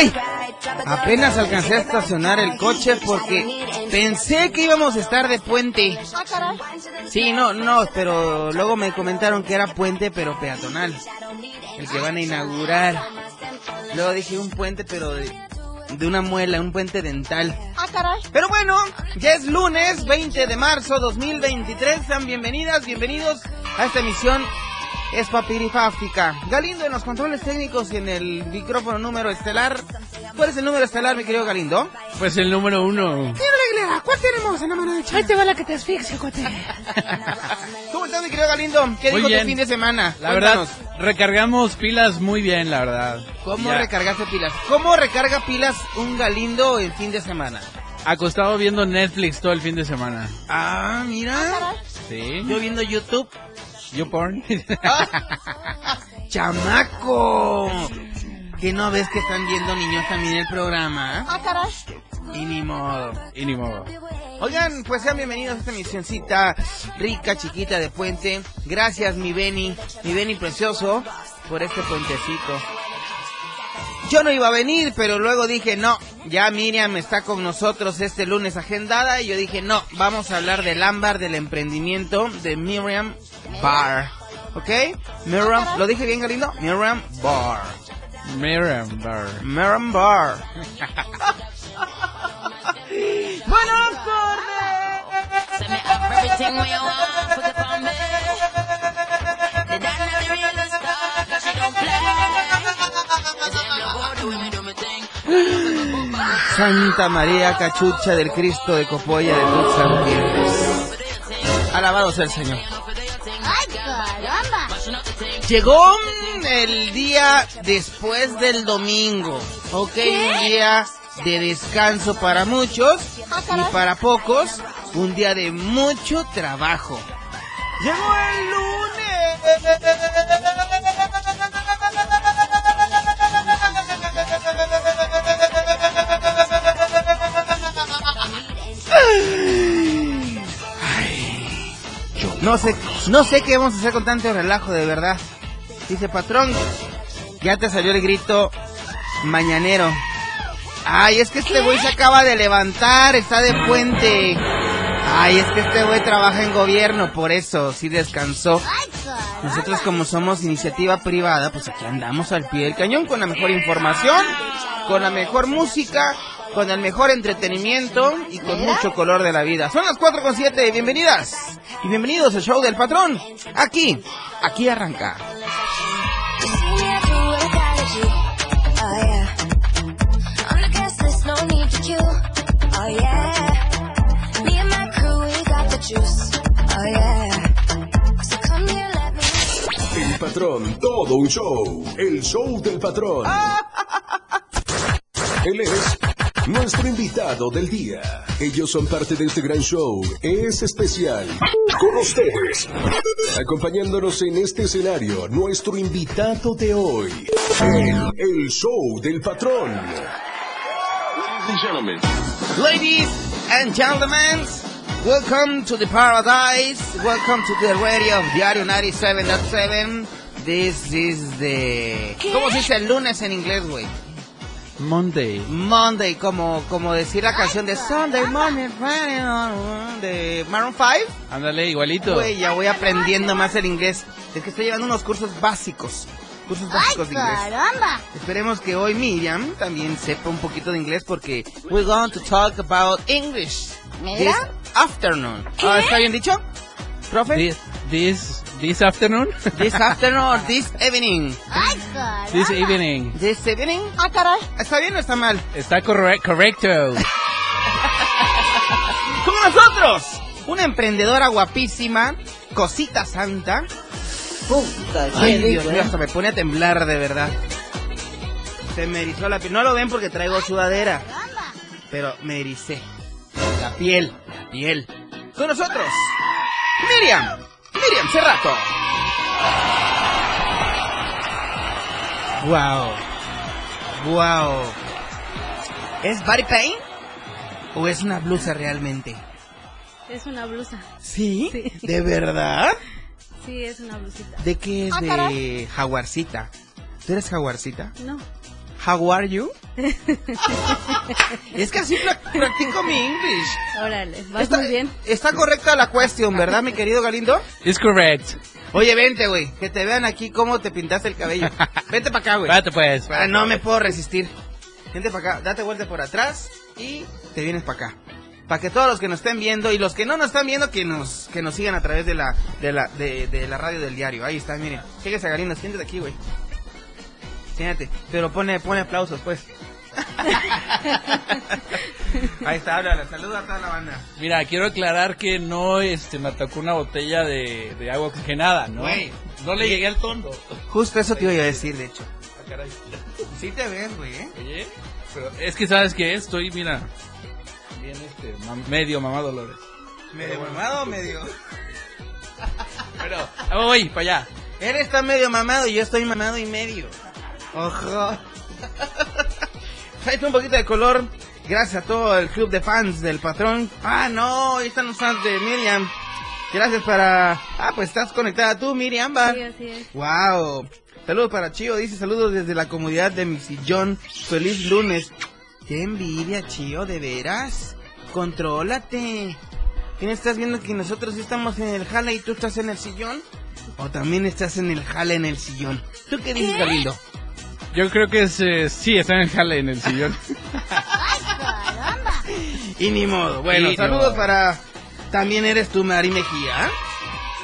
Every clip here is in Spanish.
¡Ay! Apenas alcancé a estacionar el coche porque pensé que íbamos a estar de puente. Sí, no, no, pero luego me comentaron que era puente pero peatonal. El que van a inaugurar. Luego dije un puente pero de, de una muela, un puente dental. Pero bueno, ya es lunes 20 de marzo 2023. Sean bienvenidas, bienvenidos a esta emisión es papirifáftica. Galindo en los controles técnicos y en el micrófono número estelar. ¿Cuál es el número estelar, mi querido Galindo? Pues el número uno. Aguilera, ¿cuál tenemos en la mano derecha? Ahí te va la que te asfixia, cuate. ¿Cómo estás, mi querido Galindo? ¿Qué Muy dijo bien. tu fin de semana? La verdad, recargamos pilas muy bien, la verdad. ¿Cómo Ya. recargaste pilas? ¿Cómo recarga pilas un Galindo en fin de semana? Acostado viendo Netflix todo el fin de semana. Ah, mira. Sí. Yo viendo YouTube. Yo porn. ¡Chamaco! ¿Que no ves que están viendo niños también el programa? Y ni modo. y ni modo. Oigan, pues sean bienvenidos a esta misioncita rica, chiquita de puente. Gracias, mi Beni, mi Beni precioso, por este puentecito. Yo no iba a venir, pero luego dije, no, ya Miriam está con nosotros este lunes agendada. Y yo dije, no, vamos a hablar del ámbar, del emprendimiento de Miriam Bar. ¿Ok? Miriam, ¿lo dije bien, Galindo? Miriam Bar. Miriam Bar. Tardes. Everything we Santa María Cachucha del Cristo de Copolla de Tuxtlan Gutiérrez. Alabado sea el Señor. Llegó el día después del domingo. Ok, un día de descanso para muchos y para pocos, un día de mucho trabajo. Llegó el lunes. No sé, no sé qué vamos a hacer con tanto relajo, de verdad. Dice patrón, ya te salió el grito mañanero. Ay, es que este güey se acaba de levantar, está de puente. Ay, es que este güey trabaja en gobierno, por eso sí descansó. Nosotros como somos iniciativa privada, pues aquí andamos al pie del cañón con la mejor información, con la mejor música, con el mejor entretenimiento y con mucho color de la vida. Son las 4 con 7, bienvenidas y bienvenidos al show del patrón. Aquí, aquí arranca. El patrón, todo un show. El show del patrón. Él es nuestro invitado del día. Ellos son parte de este gran show. Es especial. Con ustedes. Acompañándonos en este escenario, nuestro invitado de hoy. El, el show del patrón. Ladies and gentlemen, welcome to the paradise. Welcome to the radio of Diario 97.7. This is the... ¿Cómo se dice el lunes en inglés, güey? Monday. Monday, como, como decir la canción de Sunday Morning de Maroon 5. Ándale, igualito. Güey, ya voy aprendiendo más el inglés. Es que estoy llevando unos cursos básicos. cursos ¡Ay, básicos de inglés. caramba! Esperemos que hoy Miriam también sepa un poquito de inglés porque we're going to talk about English ¿Mira? this afternoon. Ah, ¿Está bien dicho? ¿Profe? This, this, this afternoon? This afternoon, this evening. ¡Ay, this evening. This evening. ¡Ah, caray! ¿Está bien o está mal? Está corre- correcto. Con nosotros, una emprendedora guapísima, cosita santa. Ay, Dios mío, hasta me pone a temblar de verdad. Se me erizó la piel. No lo ven porque traigo sudadera, pero me ericé. La piel, la piel. Con nosotros, Miriam, Miriam Cerrato. Wow, wow. ¿Es body paint o es una blusa realmente? Es una blusa. ¿Sí? Sí. ¿De verdad? Sí, es una blusita. ¿De qué es Ah, de caray. jaguarcita? ¿Tú eres jaguarcita? No. How are you? es que así pra- practico mi English. Órale, vas Está, muy bien. está correcta la cuestión, ¿verdad, mi querido Galindo? It's correct. Oye, vente, güey, que te vean aquí cómo te pintaste el cabello. Vente para acá, güey. Espérate pues. Ah, no me puedo resistir. Vente para acá, date vuelta por atrás y te vienes para acá. Para que todos los que nos estén viendo y los que no nos están viendo que nos que nos sigan a través de la de la de, de la radio del diario. Ahí está, miren. Fíjese, Galindo, siéntate aquí, güey. Siéntate, pero pone pone aplausos, pues. Ahí está, háblala, saluda a toda la banda. Mira, quiero aclarar que no este, me atacó una botella de, de agua oxigenada, ¿no? Güey. No le llegué al tondo. Justo eso te iba a decir, de hecho. Ah, caray. Sí te ves, güey, ¿eh? Oye, pero es que sabes que estoy, mira, bien este, mam- medio mamá Dolores. Medio mamado o medio. Pero, voy, para allá. Él está medio mamado y yo estoy mamado y medio. Ojo. Trae un poquito de color. Gracias a todo el club de fans del patrón. Ah, no, ahí están los fans de Miriam. Gracias para... Ah, pues estás conectada tú, Miriam, va. Sí, así es. Wow. Saludos para Chío, dice saludos desde la comunidad de mi sillón. Feliz lunes. Qué envidia, Chío, de veras. Contrólate. ¿Quién estás viendo que nosotros estamos en el jale y tú estás en el sillón? ¿O también estás en el jale en el sillón? ¿Tú qué dices, Galindo? Yo creo que es, eh, sí, está en el jale en el sillón. Y ni modo. Bueno, Y no. saludos para... También eres tú, Mari Mejía.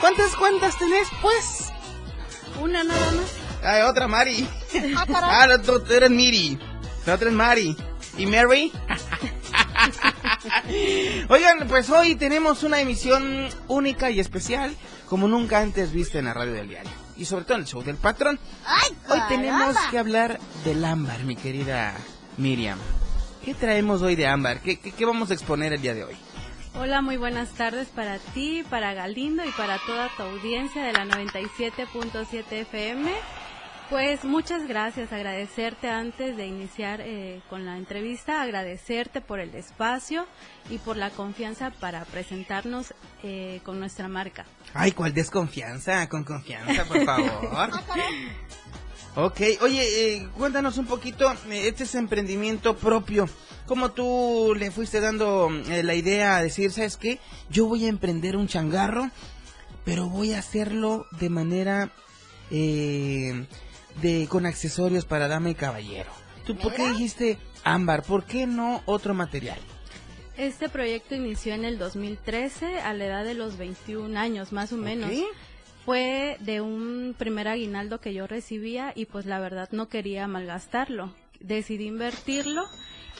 ¿Cuántas cuantas tenés, pues? Una nada más. Ay, otra Mari. ¡Ah, caray! Ah, la otra- tú eres Miri. La otra es Mari. ¿Y Mary? Oigan, pues hoy tenemos una emisión única y especial, como nunca antes vista en la radio del diario. Y sobre todo en el show del patrón. ¡Ay, Hoy tenemos que hablar del ámbar, mi querida Miriam. ¿Qué traemos hoy de ámbar? ¿Qué, qué, qué vamos a exponer el día de hoy? Hola, muy buenas tardes para ti, para Galindo y para toda tu audiencia de la 97.7 FM. Pues muchas gracias, agradecerte antes de iniciar eh, con la entrevista, agradecerte por el espacio y por la confianza para presentarnos eh, con nuestra marca. Ay, ¿cuál desconfianza? Con confianza, por favor. ok, oye, eh, cuéntanos un poquito, eh, este es emprendimiento propio. ¿Cómo tú le fuiste dando eh, la idea a decir, sabes qué? Yo voy a emprender un changarro, pero voy a hacerlo de manera eh, de con accesorios para dama y caballero. ¿Tú por qué dijiste ámbar? ¿Por qué no otro material? Este proyecto inició en el 2013 a la edad de los 21 años, más o menos. Fue de un primer aguinaldo que yo recibía y pues la verdad no quería malgastarlo. Decidí invertirlo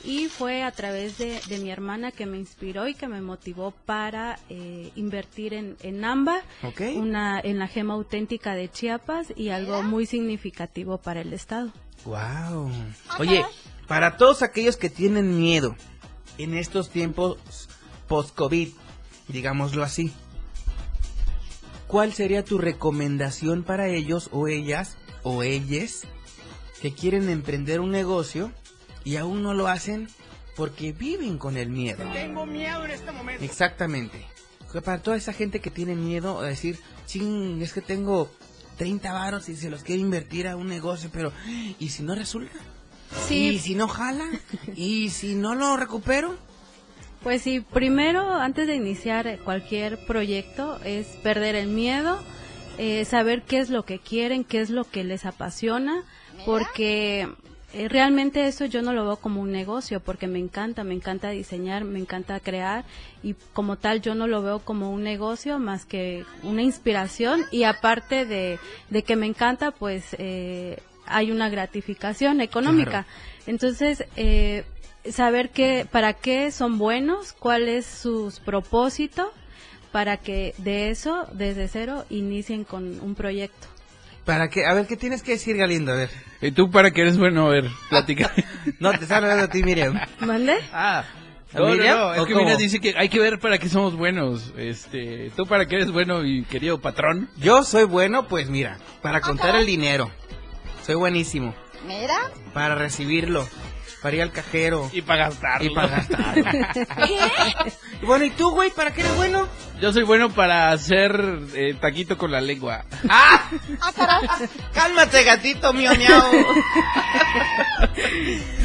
y fue a través de, de mi hermana que me inspiró y que me motivó para eh, invertir en, en Ok. una, en la gema auténtica de Chiapas y algo muy significativo para el estado. Wow. Oye, para todos aquellos que tienen miedo en estos tiempos post-COVID, digámoslo así, ¿cuál sería tu recomendación para ellos o ellas o ellas que quieren emprender un negocio y aún no lo hacen porque viven con el miedo? Tengo miedo en este momento. Exactamente. Para toda esa gente que tiene miedo a decir, ching, es que tengo 30 varos y se los quiero invertir a un negocio, pero ¿y si no resulta? ¿Y si no jala? ¿Y si no lo recupero? Pues sí, primero, antes de iniciar cualquier proyecto, es perder el miedo eh, saber qué es lo que quieren, qué es lo que les apasiona, porque eh, realmente eso yo no lo veo como un negocio, porque me encanta, me encanta diseñar, me encanta crear y como tal yo no lo veo como un negocio más que una inspiración y aparte de, de que me encanta, pues eh, hay una gratificación económica. Entonces, eh, saber que, para qué son buenos, cuál es su propósito, para que de eso, desde cero, inicien con un proyecto. ¿Para qué? A ver, ¿qué tienes que decir, Galindo? A ver. ¿Y tú para qué eres bueno? A ver, platica. No, te están hablando a ti, Miriam. ¿Mande? Ah, ¿a No, no, Miriam? no, es ¿O que? Miriam dice que hay que ver para qué somos buenos. Este, tú para qué eres bueno, mi querido patrón. Yo soy bueno, pues mira, para contar el dinero. Soy buenísimo. Mira. Para recibirlo. Para ir al cajero. Y para gastarlo. Y para gastarlo. Y bueno, ¿y tú, güey? ¿Para qué eres bueno? Yo soy bueno para hacer eh, taquito con la lengua. ¡Ah! Ah. ¡Cálmate, gatito mío, miau!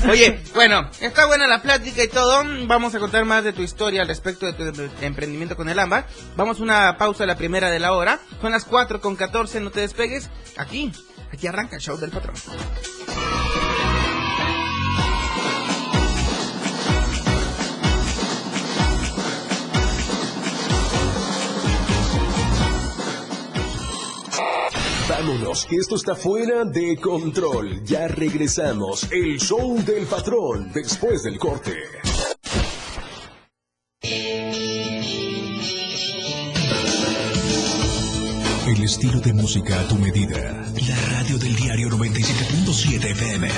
Oye, bueno, está buena la plática y todo. Vamos a contar más de tu historia al respecto de tu em- emprendimiento con el AMBA. Vamos a una pausa, la primera de la hora. Son las 4 con 14, no te despegues. Aquí, aquí arranca el show del patrón. Vámonos, que esto está fuera de control. Ya regresamos. El show del patrón después del corte. El estilo de música a tu medida. La radio del diario 97.7 FM.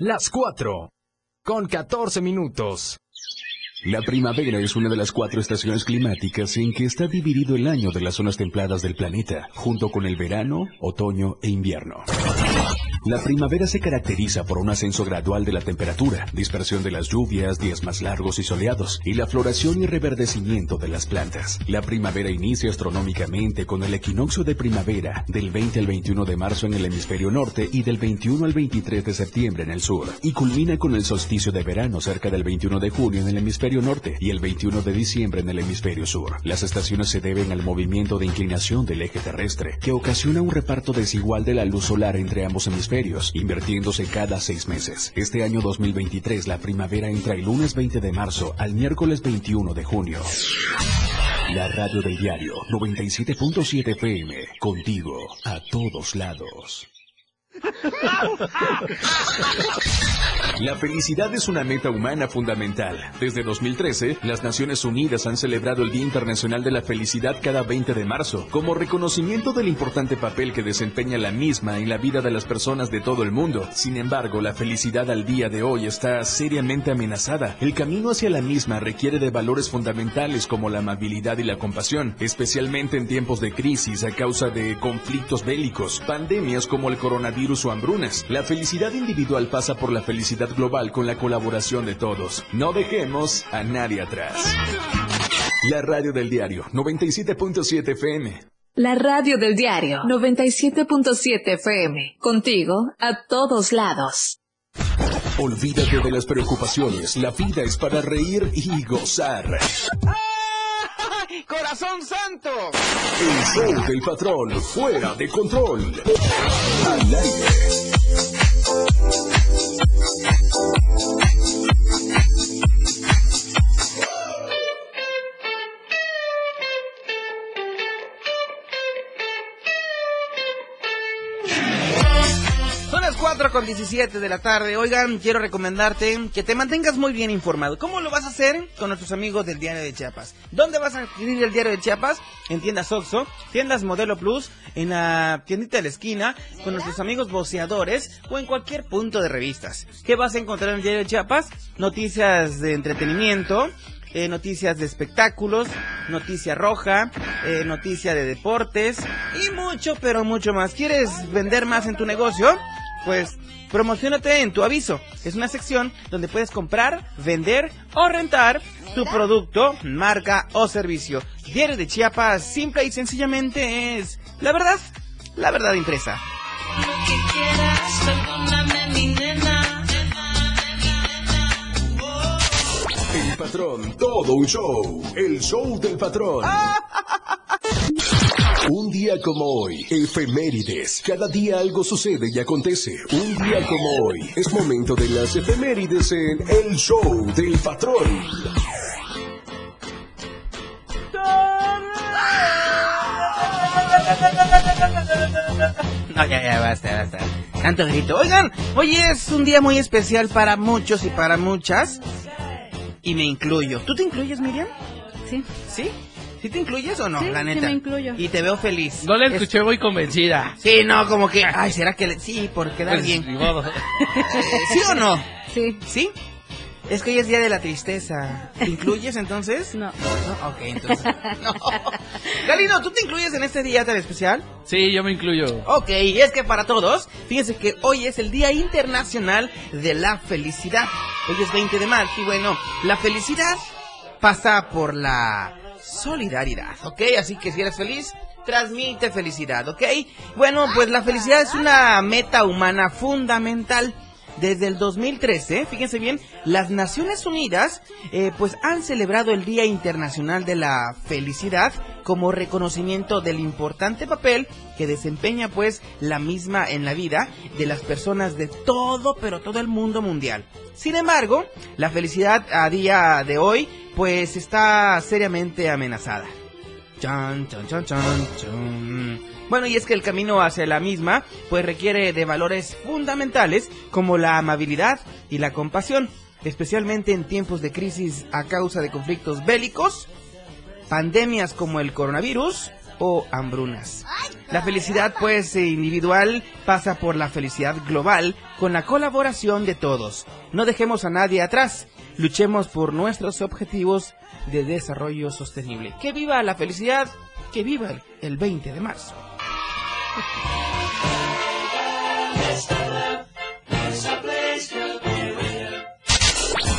Las 4. Con 14 minutos. La primavera es una de las cuatro estaciones climáticas en que está dividido el año de las zonas templadas del planeta, junto con el verano, otoño e invierno. La primavera se caracteriza por un ascenso gradual de la temperatura, dispersión de las lluvias, días más largos y soleados, y la floración y reverdecimiento de las plantas. La primavera inicia astronómicamente con el equinoccio de primavera del 20 al 21 de marzo en el hemisferio norte y del 21 al 23 de septiembre en el sur, y culmina con el solsticio de verano cerca del 21 de junio en el hemisferio norte y el 21 de diciembre en el hemisferio sur. Las estaciones se deben al movimiento de inclinación del eje terrestre, que ocasiona un reparto desigual de la luz solar entre ambos hemisferios, invirtiéndose cada seis meses. Este año 2023 la primavera entra el lunes 20 de marzo al miércoles 21 de junio. La radio del diario 97.7 FM, contigo a todos lados. La felicidad es una meta humana fundamental. Desde 2013, las Naciones Unidas han celebrado el Día Internacional de la Felicidad cada 20 de marzo, como reconocimiento del importante papel que desempeña la misma en la vida de las personas de todo el mundo. Sin embargo, la felicidad al día de hoy está seriamente amenazada. El camino hacia la misma requiere de valores fundamentales como la amabilidad y la compasión, especialmente en tiempos de crisis a causa de conflictos bélicos, pandemias como el coronavirus o hambrunas. La felicidad individual pasa por la felicidad global con la colaboración de todos. No dejemos a nadie atrás. La radio del diario 97.7 FM. La radio del diario 97.7 FM. Contigo a todos lados. Olvídate de las preocupaciones. La vida es para reír y gozar. ¡Corazón santo! El show del patrón fuera de control. Al aire. Las 4 con 17 de la tarde. Oigan, quiero recomendarte que te mantengas muy bien informado. ¿Cómo lo vas a hacer? Con nuestros amigos del Diario de Chiapas. ¿Dónde vas a adquirir el Diario de Chiapas? En tiendas Oxxo, tiendas Modelo Plus, en la tiendita de la esquina, con nuestros amigos voceadores o en cualquier punto de revistas. ¿Qué vas a encontrar en el Diario de Chiapas? Noticias de entretenimiento, eh, noticias de espectáculos, noticia roja, eh, noticia de deportes y mucho, pero mucho más. ¿Quieres vender más en tu negocio? Pues promocionate en tu aviso. Es una sección donde puedes comprar, vender o rentar tu producto, marca o servicio. Diario de Chiapas, simple y sencillamente es la verdad, la verdad impresa. El patrón, todo un show. El show del patrón. Un día como hoy, efemérides. Cada día algo sucede y acontece. Un día como hoy, es momento de las efemérides en El Show del Patrón. No, ya, ya, basta, basta. Tanto grito. Oigan, hoy es un día muy especial para muchos y para muchas. Y me incluyo. ¿Tú te incluyes, Miriam? Sí. ¿Sí? ¿Sí te incluyes o no? Sí, la sí neta. me incluyo. Y te veo feliz. No le Es- escuché muy convencida. Sí, no, como que. Ay, ¿será que le... Sí, por quedar Pues, bien. ni modo. Eh, ¿Sí o no? Sí. ¿Sí? Es que hoy es día de la tristeza. ¿Te incluyes entonces? No. No, ok, entonces. No. Galino, ¿tú te incluyes en este día tan especial? Sí, yo me incluyo. Ok, y es que para todos, fíjense que hoy es el Día Internacional de la Felicidad. Hoy es 20 de marzo y bueno, la felicidad pasa por la solidaridad, ¿ok? Así que si eres feliz, transmite felicidad, ¿ok? Bueno, pues la felicidad es una meta humana fundamental. Desde el 2013, fíjense bien, las Naciones Unidas eh, pues han celebrado el Día Internacional de la Felicidad como reconocimiento del importante papel que desempeña pues la misma en la vida de las personas de todo, pero todo el mundo mundial. Sin embargo, la felicidad a día de hoy pues está seriamente amenazada. Chan, chan, chan, chan, chan. Bueno, y es que el camino hacia la misma, pues requiere de valores fundamentales como la amabilidad y la compasión, especialmente en tiempos de crisis a causa de conflictos bélicos, pandemias como el coronavirus o hambrunas. La felicidad, pues, individual pasa por la felicidad global con la colaboración de todos. No dejemos a nadie atrás. Luchemos por nuestros objetivos de desarrollo sostenible. Que viva la felicidad, que viva el 20 de marzo.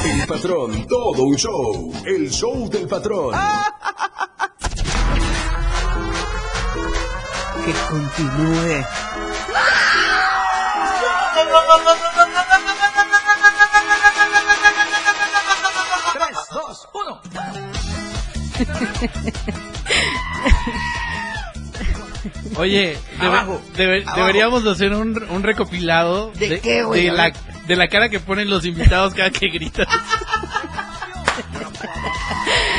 El Patrón, todo un show. El Show del Patrón. Que continúe. Tres, dos, uno. Oye, debe- Abajo, debe- abajo. deberíamos hacer un, un recopilado ¿De qué, güey? de la, ver. de la cara que ponen los invitados cada que gritan.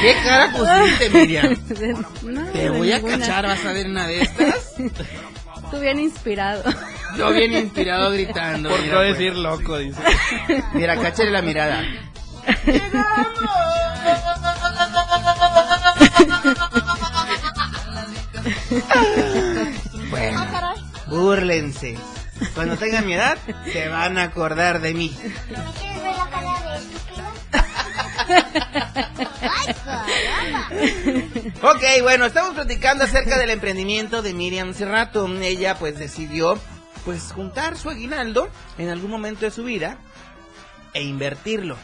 ¿Qué cara pusiste, Miriam? No, Te voy a cachar, vas a ver una de estas. Tú bien inspirado. Yo bien inspirado gritando. Por mira, no pues. decir loco, dice. Mira, cáchale la mirada. Bueno, búrlense. Cuando tengan mi edad, se van a acordar de mí. ¿No quieres ver la cara de estúpido? ¡Ay, caramba! Ok, bueno, estamos platicando acerca del emprendimiento de Miriam hace rato. Ella pues decidió pues juntar su aguinaldo en algún momento de su vida e invertirlo.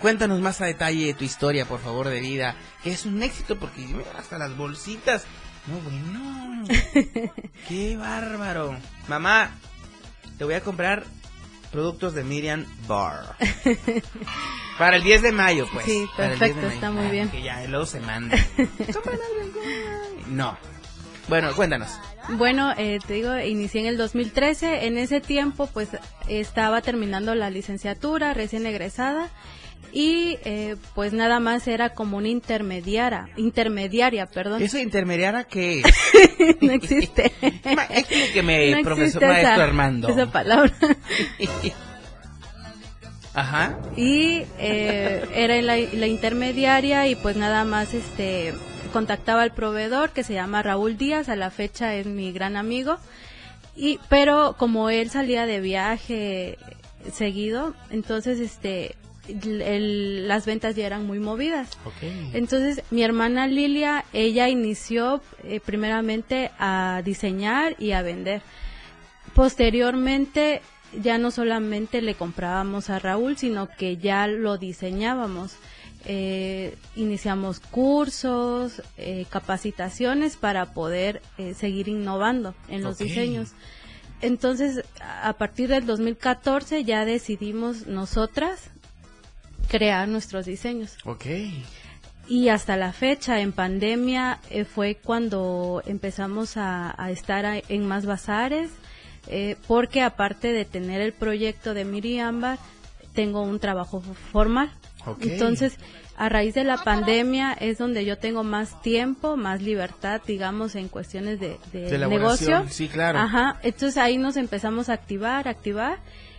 Cuéntanos más a detalle de tu historia, por favor, de vida, que es un éxito porque hasta las bolsitas. No, bueno. Qué bárbaro. Mamá, te voy a comprar productos de Miriam Bar. Para el 10 de mayo, pues. Sí, Para el 10 de perfecto, está muy bien. Que ya, luego se manda. No. Bueno, cuéntanos. Bueno, eh, te digo, inicié en el 2013. En ese tiempo, pues, estaba terminando la licenciatura, recién egresada. Y, eh, pues, nada más era como una intermediaria, intermediaria, perdón. ¿Eso de intermediara qué es? no existe. Explíqueme, No profesor existe maestro esa- Armando. Esa palabra. Ajá. y eh, era la, la intermediaria y pues nada más este contactaba al proveedor que se llama Raúl Díaz a la fecha es mi gran amigo y pero como él salía de viaje seguido entonces este el- las ventas ya eran muy movidas entonces mi hermana Lilia ella inició eh, primeramente a diseñar y a vender posteriormente ya no solamente le comprábamos a Raúl, sino que ya lo diseñábamos. Eh, iniciamos cursos, eh, capacitaciones para poder eh, seguir innovando en los diseños. Entonces, a partir del 2014 ya decidimos nosotras crear nuestros diseños. Ok. y hasta la fecha, en pandemia, eh, fue cuando empezamos a, a estar a- en más bazares, eh, porque aparte de tener el proyecto de Miri Ámbar, tengo un trabajo formal. Ok. Entonces, a raíz de la pandemia es donde yo tengo más tiempo, más libertad, digamos, en cuestiones de, de De negocio. sí, claro. Ajá, entonces ahí nos empezamos a activar, activar.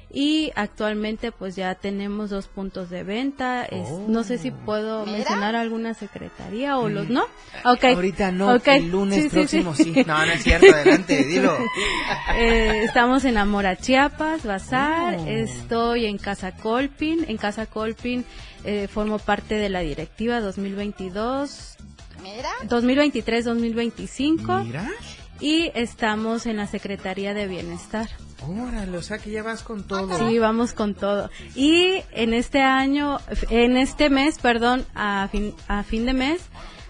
Y actualmente pues ya tenemos dos puntos de venta. Es- no sé si puedo mencionar alguna secretaría o los no. Ok. Oh. Mm. Ahorita no, el lunes Sí, próximo sí. sí. No, no es cierto, adelante, dilo. Eh, estamos en Amora Chiapas, Bazar. Oh. Estoy en Casa Colpin. En Casa Colpin eh, formo parte de la directiva 2022. 2023-2025 Mira. y estamos en la Secretaría de Bienestar. Órale, o sea que ya vas con todo. Sí, vamos con todo. Y en este año, en este mes, perdón, a fin, a fin de mes,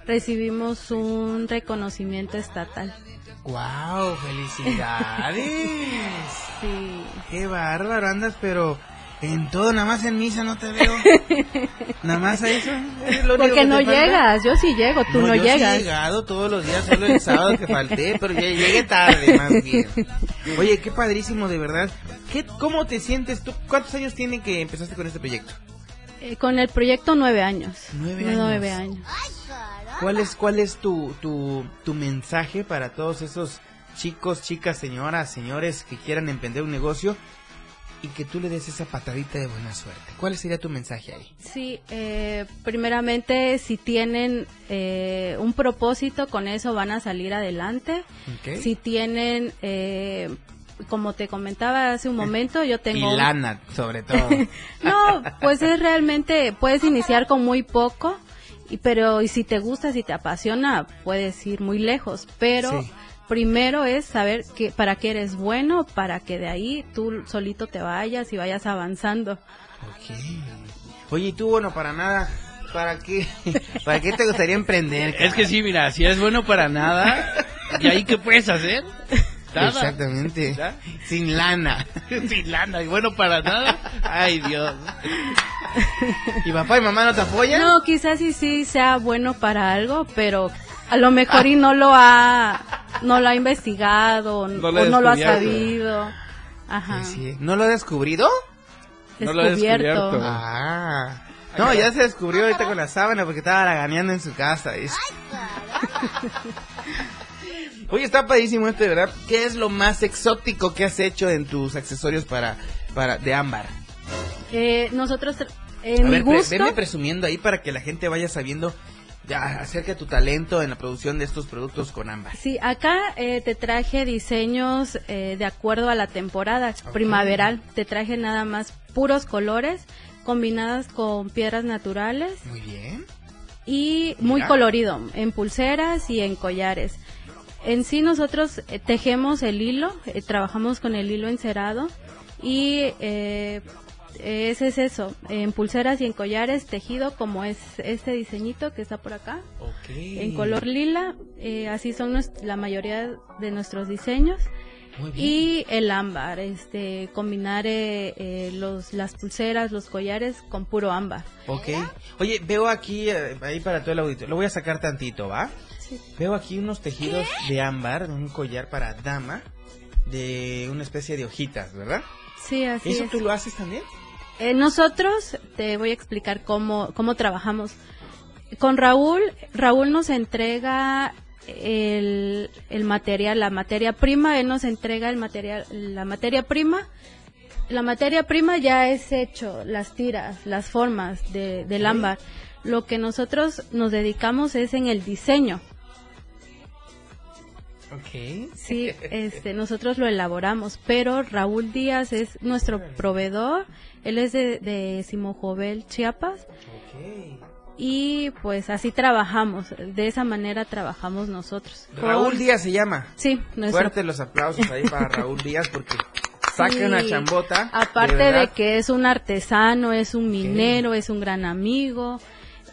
recibimos un reconocimiento estatal. ¡Wow! ¡Felicidades! Sí. ¡Qué bárbaro! Andas, pero en todo, nada más en misa no te veo. nada más a eso. es lo único Porque que no llegas, yo sí llego, tú no, yo sí he llegado todos los días, solo el sábado que falté, pero ya llegué tarde, más bien. Oye, qué padrísimo, de verdad. ¿Qué, ¿Cómo te sientes tú? ¿Cuántos años tiene que empezaste con este proyecto? Eh, con el proyecto nueve años. Nueve Nueve años. años. ¿Cuál es, cuál es tu, tu, tu mensaje para todos esos chicos, chicas, señoras, señores que quieran emprender un negocio y que tú le des esa patadita de buena suerte? ¿Cuál sería tu mensaje ahí? Sí, eh, primeramente, si tienen eh, un propósito, con eso van a salir adelante. Si tienen, eh, como te comentaba hace un momento, yo tengo... Y lana, sobre todo. No, pues es realmente, puedes iniciar con muy poco, y, pero y si te gusta, si te apasiona, puedes ir muy lejos. Pero Sí. Primero es saber que para qué eres bueno, para que de ahí tú solito te vayas y vayas avanzando. Ok. Oye, ¿y tú, bueno, para nada, ¿para qué, para qué te gustaría emprender? Es que sí, mira, si es bueno para nada, ¿y ahí qué puedes hacer? Nada. Exactamente. ¿Ya? Sin lana. Sin lana, y bueno para nada. Ay, Dios. ¿Y papá y mamá no te apoyan? No, quizás sí sí sea bueno para algo, pero a lo mejor y no lo ha no lo ha investigado No o lo ha no lo ha sabido. Ajá. Sí. ¿No lo ha descubrido? No lo ha Descubierto. Ah. No, ya se descubrió ahorita con la sábana porque estaba haraganeando en su casa. es- Oye, está padrísimo esto, de verdad. ¿Qué es lo más exótico que has hecho en tus accesorios para, para de ámbar? Eh, nosotros en A mi ver, pre- gusto venme presumiendo ahí para que la gente vaya sabiendo acerca tu talento en la producción de estos productos con ámbar. Sí, acá eh, te traje diseños eh, de acuerdo a la temporada primaveral. Te traje nada más puros colores combinadas con piedras naturales Muy bien. y muy colorido en pulseras y en collares. En sí nosotros eh, tejemos el hilo, eh, trabajamos con el hilo encerado y eh, ese es eso, en pulseras y en collares tejido como es este diseñito que está por acá en color lila, eh, así son la mayoría de nuestros diseños. Muy bien. Y el ámbar, este, combinar eh, eh, los, las pulseras, los collares con puro ámbar. Ok. Oye, veo aquí, eh, ahí para todo el auditorio, lo voy a sacar tantito, ¿va? Sí. Veo aquí unos tejidos de ámbar, un collar para dama, de una especie de hojitas, ¿verdad? Sí, así ¿Eso es. tú lo haces también? Eh, nosotros, te voy a explicar cómo, cómo trabajamos. Con Raúl, Raúl nos entrega el, el material, la materia prima, él nos entrega el material, la materia prima. La materia prima ya es hecho, las tiras, las formas de, del ámbar. Lo que nosotros nos dedicamos es en el diseño. Ok. Sí, este, nosotros lo elaboramos, pero Raúl Díaz es nuestro proveedor. Él es de, de Simojovel, Chiapas. Y pues así trabajamos, de esa manera trabajamos nosotros. Raúl Díaz se llama. Sí, nuestro. Fuerte los aplausos ahí para Raúl Díaz porque saca Sí, una chambota. Aparte de, que es un artesano, es un minero, es un gran amigo.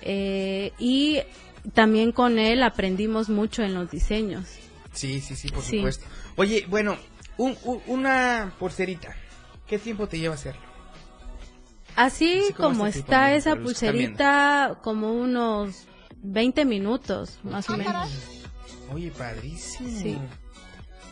eh, y también con él aprendimos mucho en los diseños. Sí, sí, sí, por Sí. supuesto. Oye, bueno, un- un- una pulserita. ¿Qué tiempo te lleva hacerlo? Así Así como como este tipo, está esa pulserita, como unos 20 minutos, más o menos. Oye, padrísimo. Sí.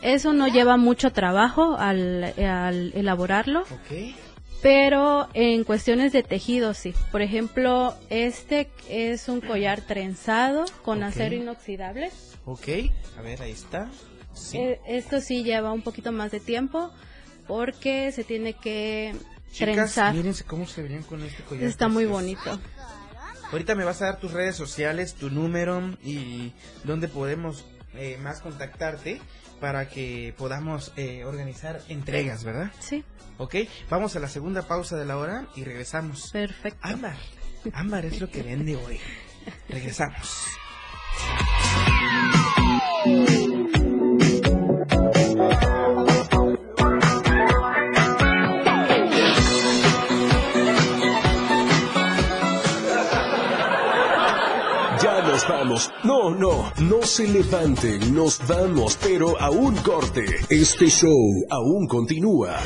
Eso no lleva mucho trabajo al, al elaborarlo. Ok. Pero en cuestiones de tejido, sí. Por ejemplo, este es un collar trenzado con acero inoxidable. Ok. A ver, ahí está. Sí. Eh, esto sí lleva un poquito más de tiempo porque se tiene que Chicas, trenzar. mírense cómo se verían con este collar. Está muy bonito. Ahorita me vas a dar tus redes sociales, tu número y dónde podemos eh, más contactarte para que podamos eh, organizar entregas, ¿verdad? Sí. Ok, vamos a la segunda pausa de la hora y regresamos. Perfecto. Ámbar, ámbar es lo que vende hoy. Regresamos. Vamos. No, no, no se levanten, nos vamos, pero a un corte. Este show aún continúa.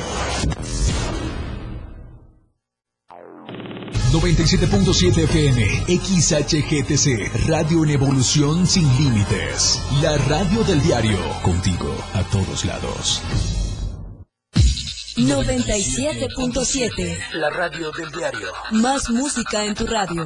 97.7 FM, XHGTC, Radio en Evolución Sin Límites. La radio del diario, contigo a todos lados. 97.7. La radio del diario. Más música en tu radio.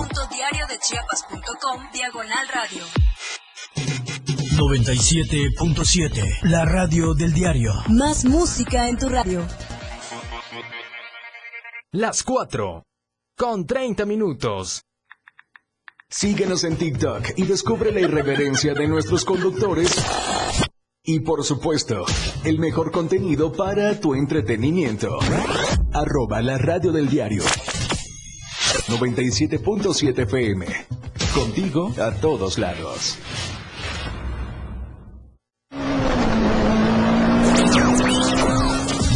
www.diariodechiapas.com diagonal radio. 97.7. La radio del diario. Más música en tu radio. Las 4. Con 30 minutos. Síguenos en TikTok y descubre la irreverencia de nuestros conductores. Y por supuesto, el mejor contenido para tu entretenimiento. Arroba la radio del diario. 97.7 FM. Contigo a todos lados.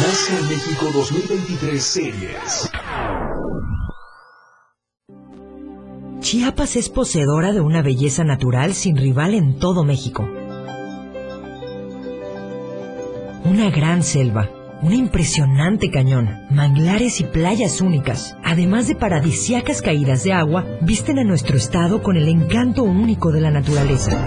NASCAR México 2023 Series. Chiapas es poseedora de una belleza natural sin rival en todo México. Una gran selva, un impresionante cañón, manglares y playas únicas, además de paradisiacas caídas de agua, visten a nuestro estado con el encanto único de la naturaleza.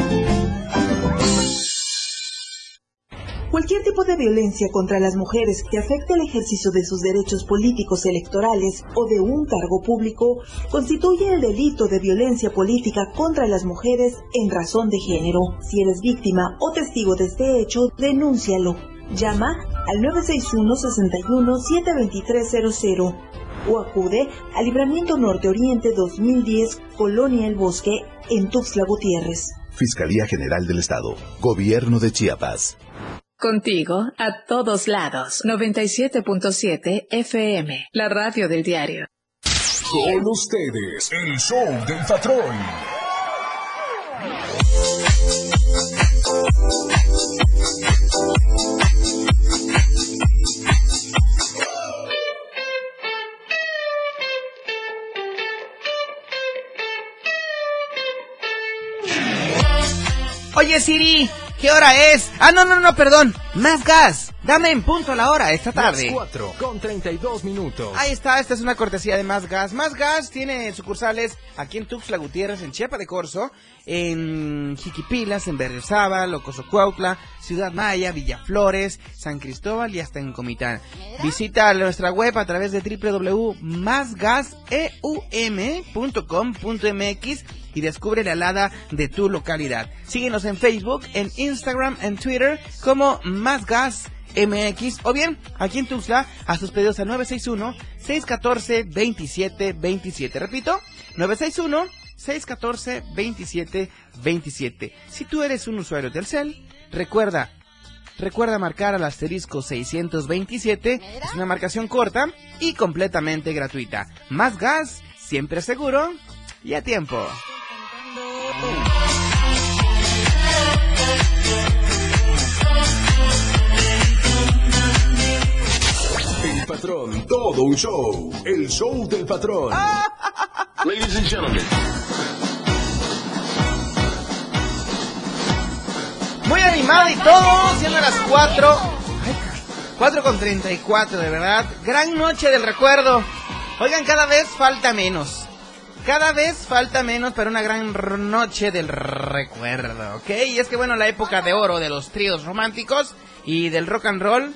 Cualquier tipo de violencia contra las mujeres que afecte el ejercicio de sus derechos políticos electorales o de un cargo público constituye el delito de violencia política contra las mujeres en razón de género. Si eres víctima o testigo de este hecho, denúncialo. Llama al 961-61-72300 o acude al Libramiento Norte Oriente 2010, Colonia El Bosque, en Tuxtla Gutiérrez. Fiscalía General del Estado. Gobierno de Chiapas. Contigo a todos lados. 97.7 FM, la radio del diario. Con ustedes, el show del patrón. Oye Siri, ¿Qué hora es? Ah, no, no, no, perdón. Más gas. Dame en punto la hora esta tarde. Las 4 con 32 minutos. Ahí está, esta es una cortesía de Más Gas. Más Gas tiene sucursales aquí en Tuxtla Gutiérrez, en Chiapa de Corzo, en Jiquipilas, en Berriozábal, Ocosocuautla, Ciudad Maya, Villaflores, San Cristóbal y hasta en Comitán. Visita nuestra web a través de www.másgaseum.com.mx y descubre la helada de tu localidad. Síguenos en Facebook, en Instagram, en Twitter como Más Gas MX o bien aquí en Tuxtla a sus pedidos al 961-614-2727. Repito, 961-614-2727. Si tú eres un usuario del CEL, recuerda, recuerda marcar al asterisco 627. Es una marcación corta y completamente gratuita. Más gas, siempre seguro y a tiempo. El patrón, todo un show. El show del patrón. Ladies and gentlemen. Muy animado y todo, siendo las 4. 4 con 34, de verdad. Gran noche del recuerdo. Oigan, cada vez falta menos. Cada vez falta menos para una gran noche del recuerdo, ¿ok? Y es que bueno, la época de oro de los tríos románticos y del rock and roll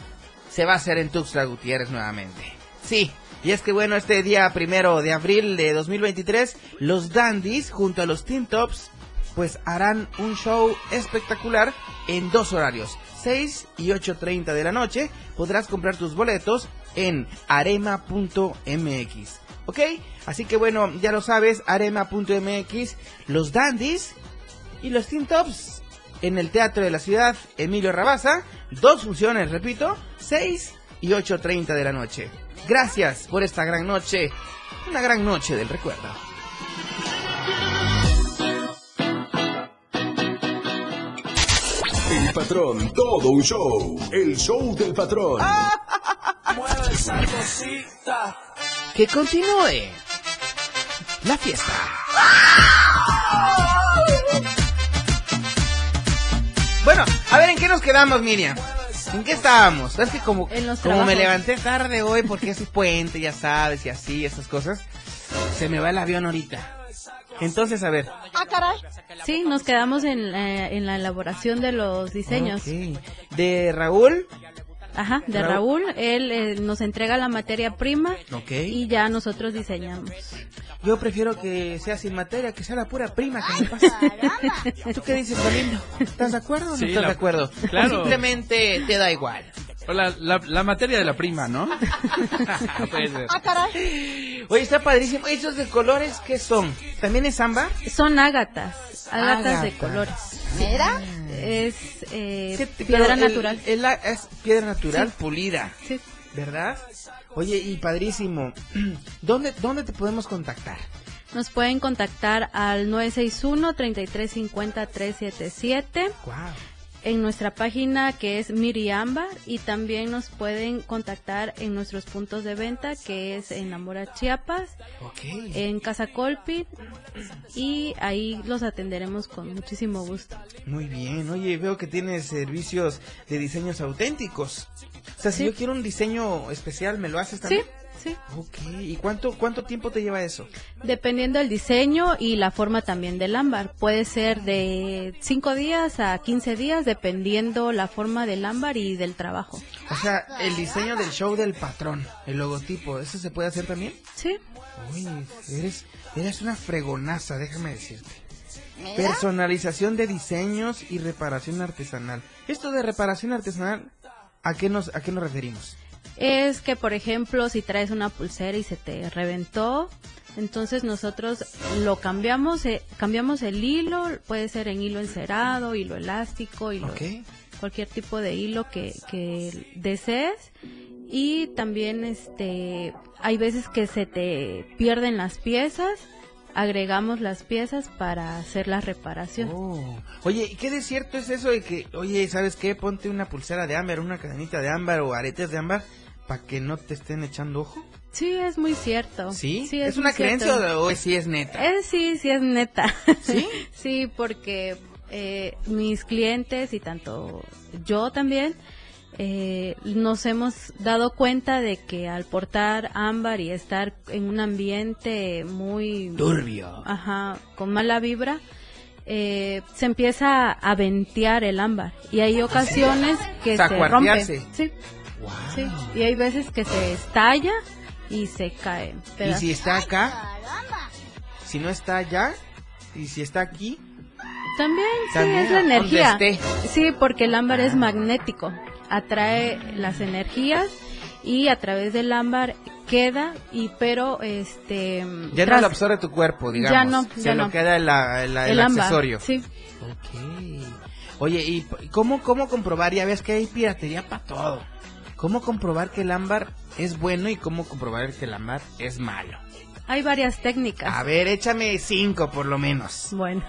se va a hacer en Tuxtla Gutiérrez nuevamente. Sí, y es que bueno, este día primero de abril de 2023, los Dandies junto a los Teen Tops pues harán un show espectacular en dos horarios, 6 y 8.30 de la noche. Podrás comprar tus boletos en arema.mx. ¿Ok? Así que bueno, ya lo sabes, arema.mx, los dandies y los teen tops en el Teatro de la Ciudad Emilio Rabaza. Dos funciones, repito, 6 y 8.30 de la noche. Gracias por esta gran noche, una gran noche del recuerdo. El patrón, todo un show. El show del patrón. Mueve esa cosita. Que continúe la fiesta. Bueno, a ver, ¿en qué nos quedamos, Miriam? ¿En qué estábamos? Es que como, como me levanté tarde hoy porque es puente, ya sabes, y así, esas cosas, se me va el avión ahorita. Entonces, a ver. Ah, caray. Sí, nos quedamos en, eh, en la elaboración de los diseños. De Raúl. Ajá, de Raúl. Raúl. Él eh, nos entrega la materia prima Ok. y ya nosotros diseñamos. Yo prefiero que sea sin materia, que sea la pura prima que me pasa. ¿Tú qué dices, Galindo? ¿Estás de acuerdo o no Sí, estás la- de acuerdo? claro. O simplemente te da igual. La, la, la materia de la prima, ¿no? Puede ser. Oye, está padrísimo. ¿Esos de colores qué son? ¿También es ámbar? Son ágatas, ágatas de colores. ¿Mira? Es eh, ¿Qué te- piedra pero el- natural. el- es piedra natural Sí. pulida. Sí. ¿Verdad? Oye, y padrísimo. ¿Dónde, ¿Dónde te podemos contactar? Nos pueden contactar al 961-3350-377 Wow. En nuestra página que es Miriamba y también nos pueden contactar en nuestros puntos de venta que es en Namora Chiapas, Ok. en Casa Colpi y ahí los atenderemos con muchísimo gusto. Muy bien. Oye, veo que tienes servicios de diseños auténticos. O sea, si Sí. yo quiero un diseño especial, ¿me lo haces también? sí. Ok. ¿Y cuánto, cuánto tiempo te lleva eso? Dependiendo del diseño y la forma también del ámbar. Puede ser de 5 días a 15 días, dependiendo la forma del ámbar y del trabajo. O sea, el diseño del show del patrón, el logotipo, ¿eso se puede hacer también? Sí. Uy, eres, eres una fregonaza, déjame decirte. Personalización de diseños y reparación artesanal. Esto de reparación artesanal, ¿a qué nos, a qué nos referimos? Es que, por ejemplo, si traes una pulsera y se te reventó, entonces nosotros lo cambiamos, eh, cambiamos el hilo, puede ser en hilo encerado, hilo elástico, hilo, cualquier tipo de hilo que, que desees. Y también, este, hay veces que se te pierden las piezas, agregamos las piezas para hacer la reparación. Oh. Oye, ¿y qué de cierto es eso de que, oye, ¿sabes qué? Ponte una pulsera de ámbar, una cadenita de ámbar o aretes de ámbar para que no te estén echando ojo? Sí, es muy cierto. ¿Sí? es, ¿Es una muy cierto. creencia o, sí es neta? Eh, sí, sí es neta. ¿Sí? sí, porque eh, mis clientes y tanto yo también eh, nos hemos dado cuenta de que al portar ámbar y estar en un ambiente muy turbio, ajá, con mala vibra, eh, se empieza a ventear el ámbar y hay ocasiones que se rompe. Sí. Sí. Y hay veces que se estalla y se cae. ¿Y si está acá? Si no está allá, y si está aquí, también, sí, es la energía. Sí, porque el ámbar es magnético, atrae las energías y a través del ámbar queda y pero este ya no lo absorbe tu cuerpo digamos ya no se lo queda el, el, accesorio sí okay. oye y cómo cómo comprobar ya ves que hay piratería para todo cómo comprobar que el ámbar es bueno y cómo comprobar que el ámbar es malo hay varias técnicas a ver échame cinco por lo menos bueno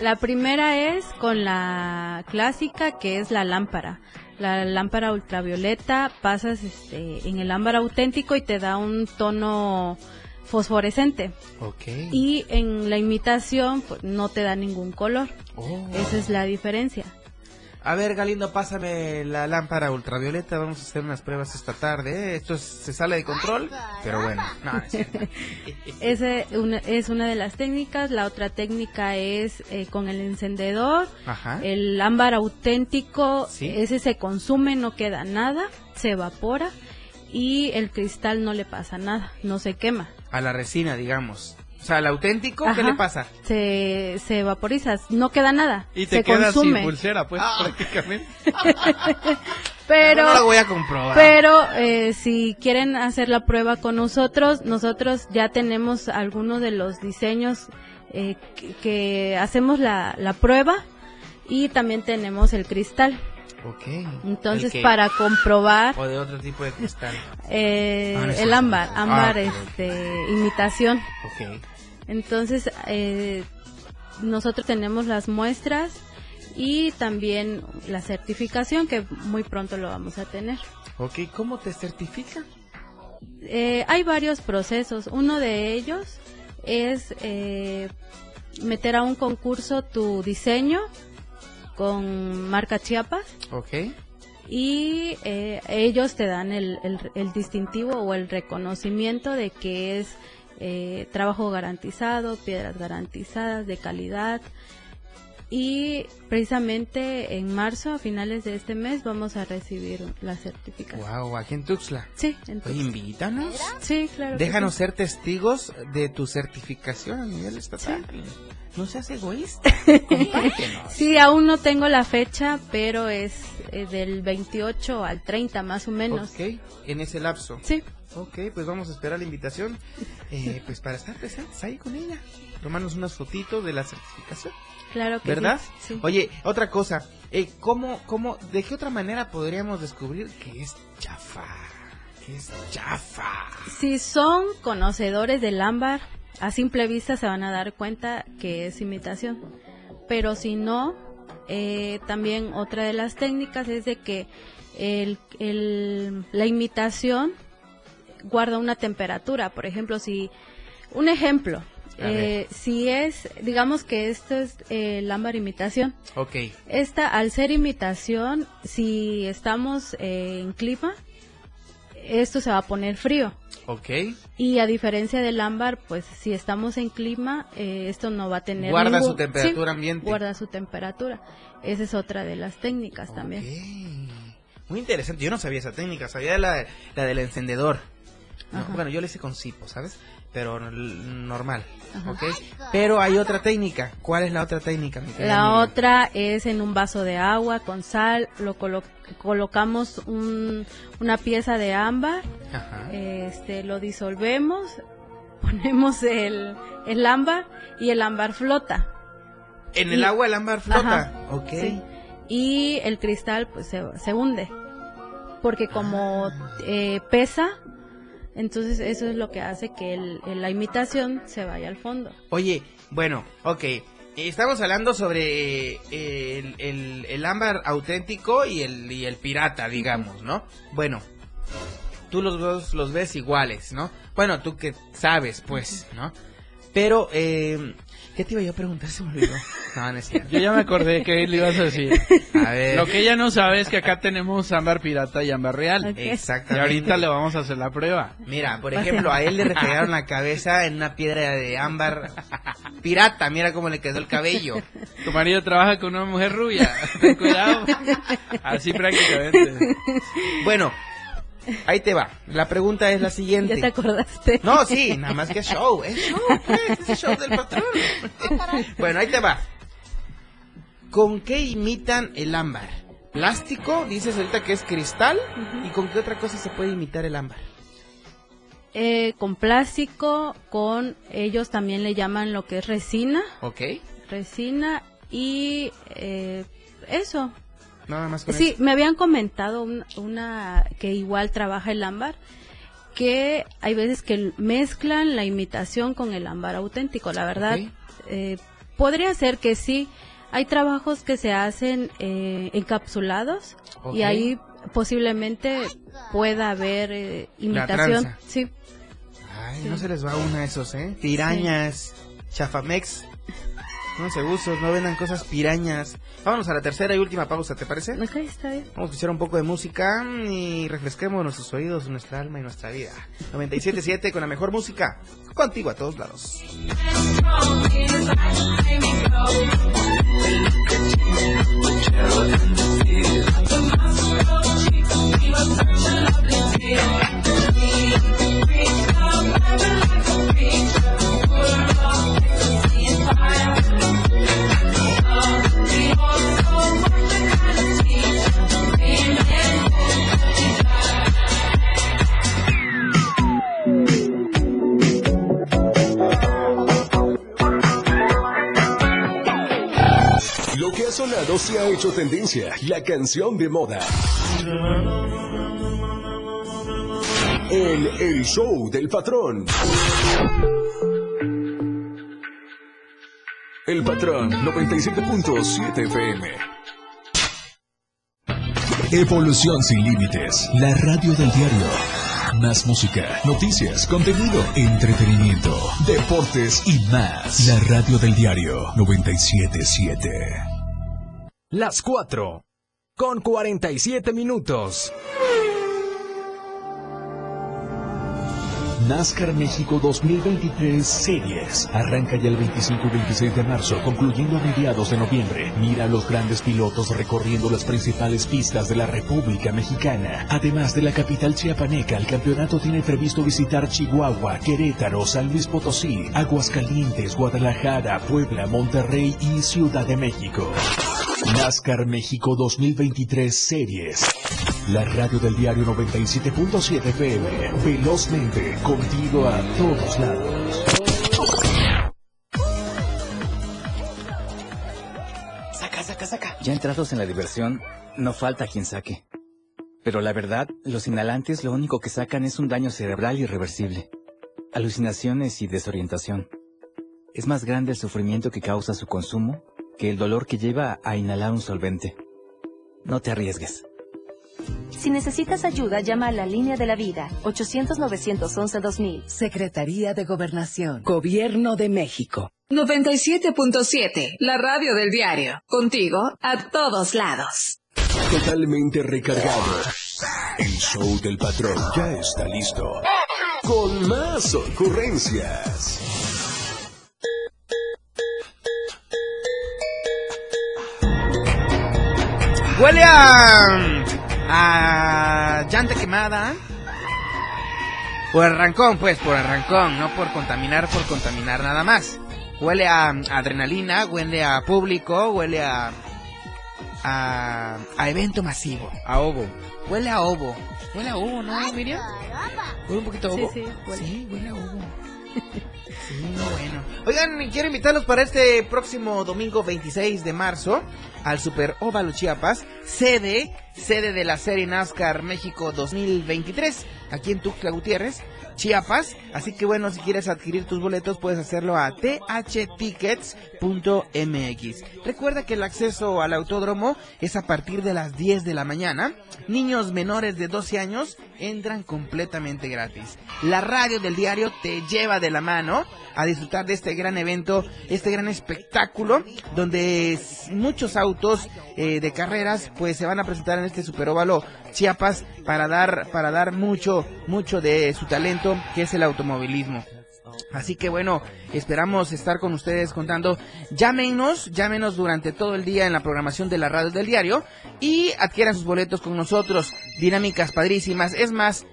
la primera es con la clásica que es la lámpara. La lámpara ultravioleta pasas este, en el ámbar auténtico y te da un tono fosforescente. Okay. Y en la imitación pues, no te da ningún color. Oh. Esa es la diferencia. A ver, Galindo, pásame la lámpara ultravioleta. Vamos a hacer unas pruebas esta tarde. ¿eh? Esto se sale de control, pero bueno. No, Ese es una de las técnicas. La otra técnica es eh, con el encendedor. Ajá. El ámbar auténtico, ese se consume, no queda nada, se evapora y el cristal no le pasa nada, no se quema. A la resina, digamos. O sea, el auténtico, ¿qué le pasa? Se, se vaporiza, no queda nada. Y te se queda consume. sin pulsera, pues, ah. prácticamente. pero, no, lo voy a comprobar. Pero eh, si quieren hacer la prueba con nosotros, nosotros ya tenemos algunos de los diseños eh, que, hacemos la, la prueba y también tenemos el cristal. Okay. Entonces, para comprobar... O de otro tipo de cristal. Eh, ah, el ámbar, ámbar, ah, este, imitación. Okay. Entonces, eh, nosotros tenemos las muestras y también la certificación que muy pronto lo vamos a tener. Ok, ¿cómo te certifica? Eh, hay varios procesos. Uno de ellos es eh, meter a un concurso tu diseño con marca Chiapas. Ok. Y eh, ellos te dan el, el distintivo o el reconocimiento de que es eh, trabajo garantizado, piedras garantizadas de calidad. Y precisamente en marzo, a finales de este mes, vamos a recibir la certificación. Wow, aquí en Tuxtla. Sí, en Tuxtla. invítanos. Sí, claro. Déjanos ser testigos de tu certificación a nivel estatal. No seas egoísta. sí, aún no tengo la fecha, pero es eh, del 28 al 30 más o menos. Ok, en ese lapso. Sí. Ok, pues vamos a esperar la invitación, eh, pues para estar presentes ahí con ella. Tomarnos unas fotitos de la certificación. Claro que ¿Verdad? Sí. Oye, otra cosa, eh, ¿cómo, cómo, de qué otra manera podríamos descubrir que es chafa? Que es chafa. Si son conocedores del ámbar, a simple vista se van a dar cuenta que es imitación. Pero si no, eh, también otra de las técnicas es de que el, el, la imitación guarda una temperatura. Por ejemplo, si, un ejemplo, eh, si es, digamos que esto es eh, ámbar imitación. Ok. Esta, al ser imitación, si estamos eh, en clima, esto se va a poner frío. Ok. Y a diferencia del ámbar, pues si estamos en clima, eh, esto no va a tener. Guarda su temperatura ambiente. Guarda su temperatura. Esa es otra de las técnicas también. Muy interesante. Yo no sabía esa técnica, sabía la, la del encendedor bueno, yo le hice con cipo, ¿sabes? Pero normal, ¿ok? Pero hay otra técnica. ¿Cuál es la otra técnica? la otra es en un vaso de agua con sal, lo colocamos una pieza de ámbar, este, lo disolvemos, ponemos el, el ámbar y el ámbar flota. En el agua el ámbar flota, ok. Y el cristal pues se, se hunde, porque como ah. eh, pesa, entonces eso es lo que hace que la imitación se vaya al fondo. Oye, bueno, ok. Estamos hablando sobre eh, el, ámbar auténtico y el, y el pirata, digamos, ¿no? Bueno, tú los dos los ves iguales, ¿no? Bueno, tú que sabes, pues, ¿no? Pero, eh, ¿qué te iba yo a preguntar? Se me olvidó. No, no es cierto. Yo ya me acordé que le ibas a decir. A ver. Lo que ella no sabe es que acá tenemos ámbar pirata y ámbar real. Exactamente. Y ahorita le vamos a hacer la prueba. Mira, por ejemplo, a él le recargaron la cabeza en una piedra de ámbar pirata. Mira cómo le quedó el cabello. Tu marido trabaja con una mujer rubia. Ten cuidado. Así prácticamente. Bueno, ahí te va. La pregunta es la siguiente. ¿Ya te acordaste? No, sí, nada más que show. Es show, pues, es show del patrón. bueno, ahí te va. ¿Con qué imitan el ámbar? ¿Plástico? Dices ahorita que es cristal. ¿Y con qué otra cosa se puede imitar el ámbar? Eh, con plástico, con ellos también le llaman lo que es resina. Ok. Resina y eh, eso. Nada más con Sí, eso. me habían comentado un- una que igual trabaja el ámbar, que hay veces que mezclan la imitación con el ámbar auténtico. La verdad, eh, podría ser que sí. Hay trabajos que se hacen eh, encapsulados y ahí posiblemente pueda haber eh, imitación. Sí. Ay, no se les va una de esos, ¿eh? Pirañas, chafamex. No se usos, no vendan cosas pirañas. Vámonos a la tercera y última pausa, ¿te parece? Ok, está bien. Vamos a escuchar un poco de música y refresquemos nuestros oídos, nuestra alma y nuestra vida. 97.7 con la mejor música. Contigo a todos lados. Lo se ha hecho tendencia, la canción de moda. En el show del patrón. El patrón 97.7 FM. Evolución sin límites, la radio del diario. Más música, noticias, contenido, entretenimiento, deportes y más. La radio del diario 977. Las 4. Con 47 minutos. NASCAR México 2023 Series. Arranca ya el 25 y 26 de marzo, concluyendo a mediados de noviembre. Mira a los grandes pilotos recorriendo las principales pistas de la República Mexicana. Además de la capital chiapaneca, el campeonato tiene previsto visitar Chihuahua, Querétaro, San Luis Potosí, Aguascalientes, Guadalajara, Puebla, Monterrey y Ciudad de México. NASCAR México 2023 Series. La radio del diario 97.7 FM. Velozmente, contigo a todos lados. Saca, saca, saca. Ya entrados en la diversión, no falta quien saque. Pero la verdad, los inhalantes lo único que sacan es un daño cerebral irreversible. Alucinaciones y desorientación. Es más grande el sufrimiento que causa su consumo que el dolor que lleva a inhalar un solvente. No te arriesgues. Si necesitas ayuda, llama a la línea de la vida, 800-911-2000. Secretaría de Gobernación. Gobierno de México. 97.7, la radio del diario. Contigo a todos lados. Totalmente recargado. El show del patrón ya está listo. Con más ocurrencias. Huele a. a. llanta quemada. Por arrancón, pues, por arrancón, no por contaminar, por contaminar nada más. Huele a adrenalina, huele a público, huele a. a. a evento masivo, a ovo. Huele a ovo. Huele a ovo, ¿no, Miriam? Huele un poquito a Sí, ovo. sí, huele. Sí, huele a ovo. Bueno. Oigan, quiero invitarlos para este próximo domingo 26 de marzo al Super Óvalo Chiapas, sede, sede de la serie NASCAR México 2023, aquí en Tuxtla Gutiérrez, Chiapas. Así que bueno, si quieres adquirir tus boletos, puedes hacerlo a thtickets.mx. Recuerda que el acceso al autódromo es a partir de las 10 de la mañana. Niños menores de 12 años entran completamente gratis. La radio del diario te lleva de la mano a disfrutar de este gran evento, este gran espectáculo, donde muchos autos eh, de carreras pues se van a presentar en este superóvalo Chiapas para dar, para dar mucho, mucho de su talento, que es el automovilismo. Así que bueno, esperamos estar con ustedes contando. Llámenos, llámenos durante todo el día en la programación de la radio del diario y adquieran sus boletos con nosotros. Dinámicas padrísimas. Es más,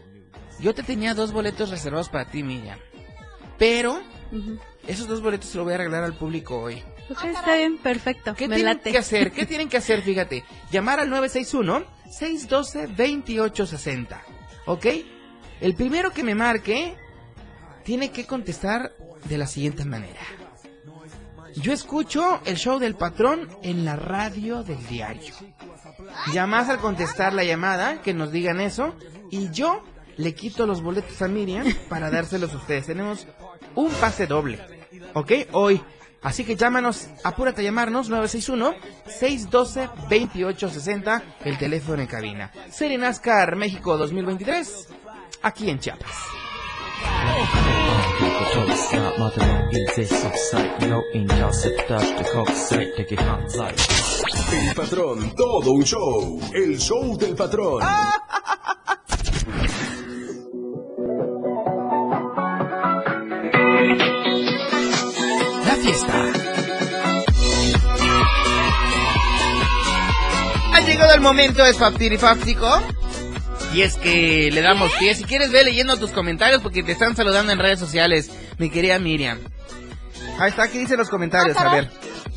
yo te tenía dos boletos reservados para ti, Miriam. Pero esos dos boletos se los voy a regalar al público hoy. Está bien, perfecto. ¿Qué me tienen late. que hacer? ¿Qué tienen que hacer? Fíjate, llamar al 961-612-2860. ¿Ok? El primero que me marque tiene que contestar de la siguiente manera. Yo escucho el show del patrón en la radio del diario. Llamas al contestar la llamada, que nos digan eso, y yo le quito los boletos a Miriam para dárselos a ustedes. Tenemos un pase doble, ¿ok? Hoy. Así que llámanos, apúrate a llamarnos, 961-612-2860, el teléfono en cabina. Serie NASCAR México 2023, aquí en Chiapas. El patrón, todo un show. El show del patrón. La fiesta. Ha llegado el momento espaptirifáptico. Y es que le damos pie. Si quieres, ve leyendo tus comentarios porque te están saludando en redes sociales, mi querida Miriam. Ahí está, aquí dicen los comentarios, a ver.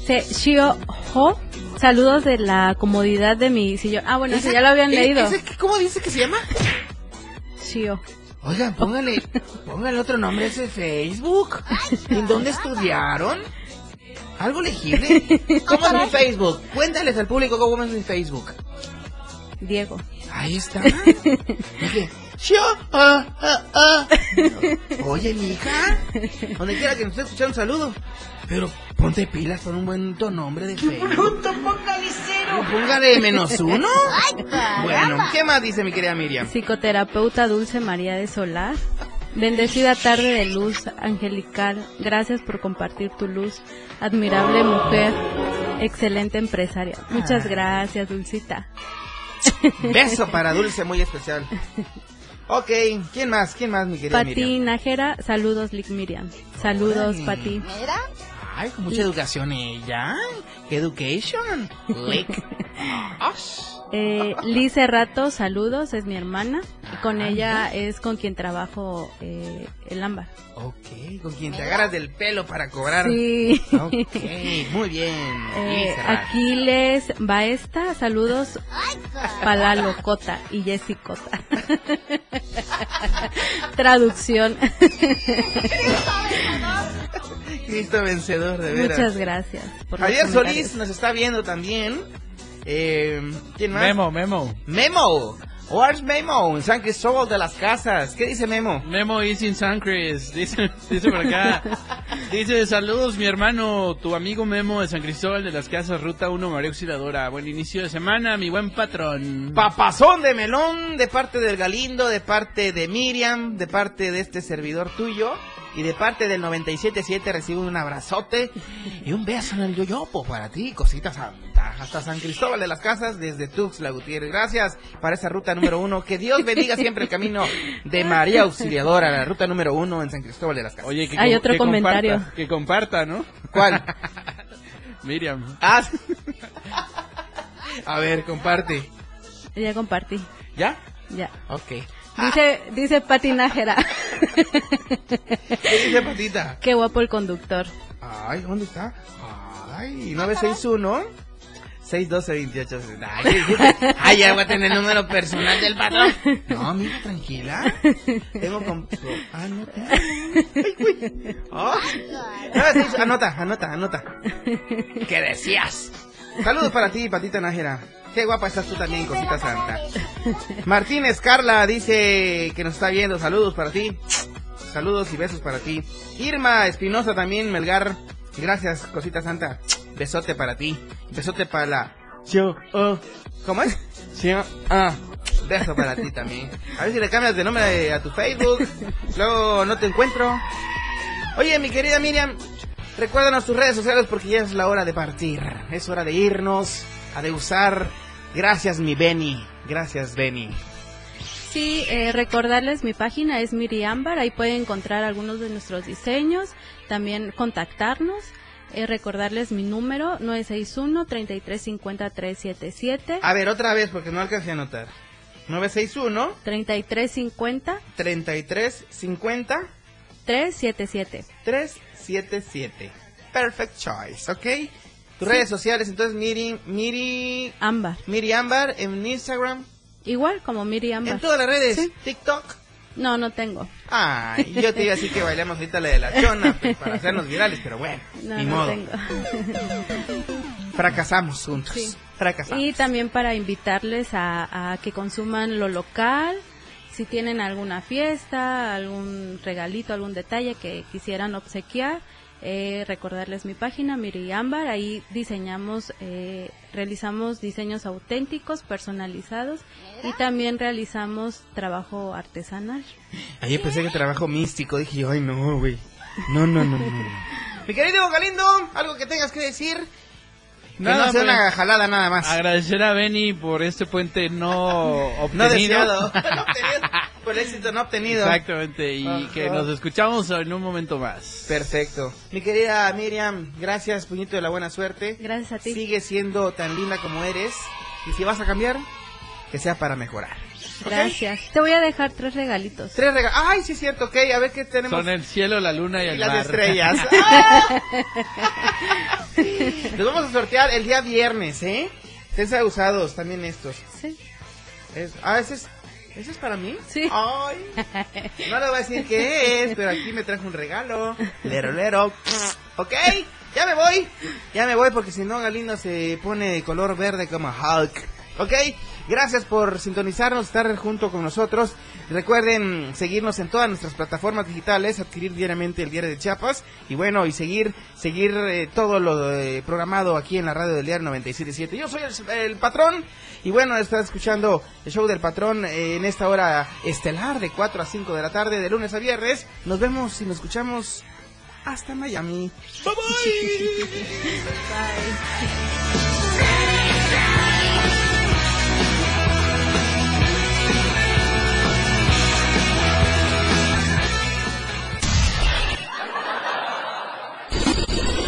Se Shio Ho, saludos de la comodidad de mi sillón. Ah, bueno, ese ya lo habían eh, leído. ese- ¿Cómo dice que se llama? Shio. Oigan, póngale, póngale otro nombre a ese Facebook. ¿En dónde estudiaron? ¿Algo legible? ¿Cómo es mi Facebook? Cuéntales al público cómo es mi Facebook. Diego. Ahí está. Dije, yo, ah, ah, ah. Oye, mija, donde quiera que nos esté escuchando, un saludo. Pero ponte pilas con un buen nombre de Facebook. póngale cero! Póngale menos uno. Bueno, ¿qué más dice mi querida Miriam? Psicoterapeuta Dulce María de Solar. Bendecida tarde de luz angelical. Gracias por compartir tu luz. Admirable mujer. Excelente empresaria. Muchas Ah. gracias, Dulcita. Beso para Dulce, muy especial. Ok, ¿quién más? ¿Quién más, mi querida Miriam? Pati Nájera, saludos, Lick Miriam. Saludos, Órale. Pati. Ay, con mucha educación ella. ¿Qué education? Lick. Eh, Liz Cerrato, saludos, es mi hermana. Y con Ah, ella es con quien trabajo eh, el ámbar. Ok, con quien te agarras del pelo para cobrar. Sí. Ok, muy bien. Eh. Aquiles Baesta, saludos para la locota y Jessicota. Traducción. Cristo vencedor, de veras. Muchas gracias. por Javier. Solís nos está viendo también. Eh, ¿Quién más? Memo, Memo. Memo. Where's Memo? En San Cristóbal de las Casas. ¿Qué dice Memo? Memo is in San Chris. Dice, dice por acá. Dice, saludos mi hermano, tu amigo Memo de San Cristóbal de las Casas, Ruta 1, María Auxiliadora. Buen inicio de semana, mi buen patrón. Papazón de melón de parte del Galindo, de parte de Miriam, de parte de este servidor tuyo y de parte del 977 recibo un abrazote y un beso en el yoyopo para ti, cosita santa. Hasta San Cristóbal de las Casas, desde Tuxtla Gutiérrez. Gracias para esa ruta número uno. Que Dios bendiga siempre el camino de María Auxiliadora, la ruta número uno en San Cristóbal de las Casas. Oye, que Hay otro que comentario. comparta, que comparta, ¿no? ¿Cuál? Miriam. Ah, a ver, comparte. Ya compartí. ¿Ya? Ya. Ok. Dice, dice Pati Nájera. ¿Qué dice Patita? Qué guapo el conductor. Ay, ¿dónde está? Ay, 961 612 28 Ay. Ay, ya voy a tener el número personal del patrón. No, mira, tranquila. Tengo con... Ah, no. Ay, güey. Ay. 961, Anota, anota, anota. ¿Qué decías? Saludos para ti, Patita Nájera. Qué guapa estás tú también, cosita santa. Martínez Carla dice que nos está viendo. Saludos para ti. Saludos y besos para ti. Irma Espinosa también, Melgar. Gracias, cosita santa. Besote para ti. Besote para la... Oh. ¿Cómo es? Yo, ah. Beso para ti también. A ver si le cambias de nombre a tu Facebook. Luego no te encuentro. Oye, mi querida Miriam, recuérdanos tus redes sociales porque ya es la hora de partir. Es hora de irnos, a de usar. Gracias, mi Benny. Gracias, Benny. Sí, eh, recordarles mi página es Miriambar, ahí pueden encontrar algunos de nuestros diseños, también contactarnos. Eh, recordarles mi número 961-3350-377. A ver, otra vez porque no alcancé a anotar. 961 3350 3350 377. 377. Perfect choice, ¿ok? Tus redes sociales, entonces Miri, Miri... Ámbar. Miri Ámbar en Instagram. Igual como Miri Ámbar. En todas las redes. TikTok. No, no tengo. Ay, yo te iba a decir que bailemos ahorita la de la chona pues, para hacernos virales, pero bueno, No, ni no modo. tengo. Fracasamos juntos. Sí. Fracasamos. Y también para invitarles a, a que consuman lo local. Si tienen alguna fiesta, algún regalito, algún detalle que quisieran obsequiar, eh, recordarles mi página, Miri Ámbar. Ahí diseñamos, eh, realizamos diseños auténticos, personalizados y también realizamos trabajo artesanal. Ayer pensé que trabajo místico, dije yo, ay no, güey. No, no, no, no. Mi querido Galindo, algo que tengas que decir. Que Nada, no sea una jalada nada más. Agradecer a Benny por este puente no obtenido. No deseado. No obtenido. Por el éxito no obtenido. Exactamente, y Ajá. que nos escuchamos en un momento más. Perfecto. Mi querida Miriam, gracias, puñito de la buena suerte. Gracias a ti. Sigue siendo tan linda como eres. Y si vas a cambiar, que sea para mejorar. Gracias. Te voy a dejar tres regalitos. Tres regalos. Ay, sí es cierto, ok. A ver qué tenemos. Son el cielo, la luna y el las mar. estrellas. Los vamos a sortear el día viernes, ¿eh? Estén usados también estos. Sí. Es- ah, ese es, ¿ese es para mí? Sí. Ay. No le voy a decir qué es, pero aquí me trajo un regalo. Lero, lero. Ok, ya me voy. Ya me voy porque si no Galindo se pone de color verde como Hulk. Ok, gracias por sintonizarnos, estar junto con nosotros. Recuerden seguirnos en todas nuestras plataformas digitales, adquirir diariamente el diario de Chiapas y bueno, y seguir seguir eh, todo lo eh, programado aquí en la radio del diario 977. Yo soy el, el patrón y bueno, estás escuchando el show del patrón eh, en esta hora estelar de 4 a 5 de la tarde, de lunes a viernes. Nos vemos y nos escuchamos hasta Miami. Bye bye.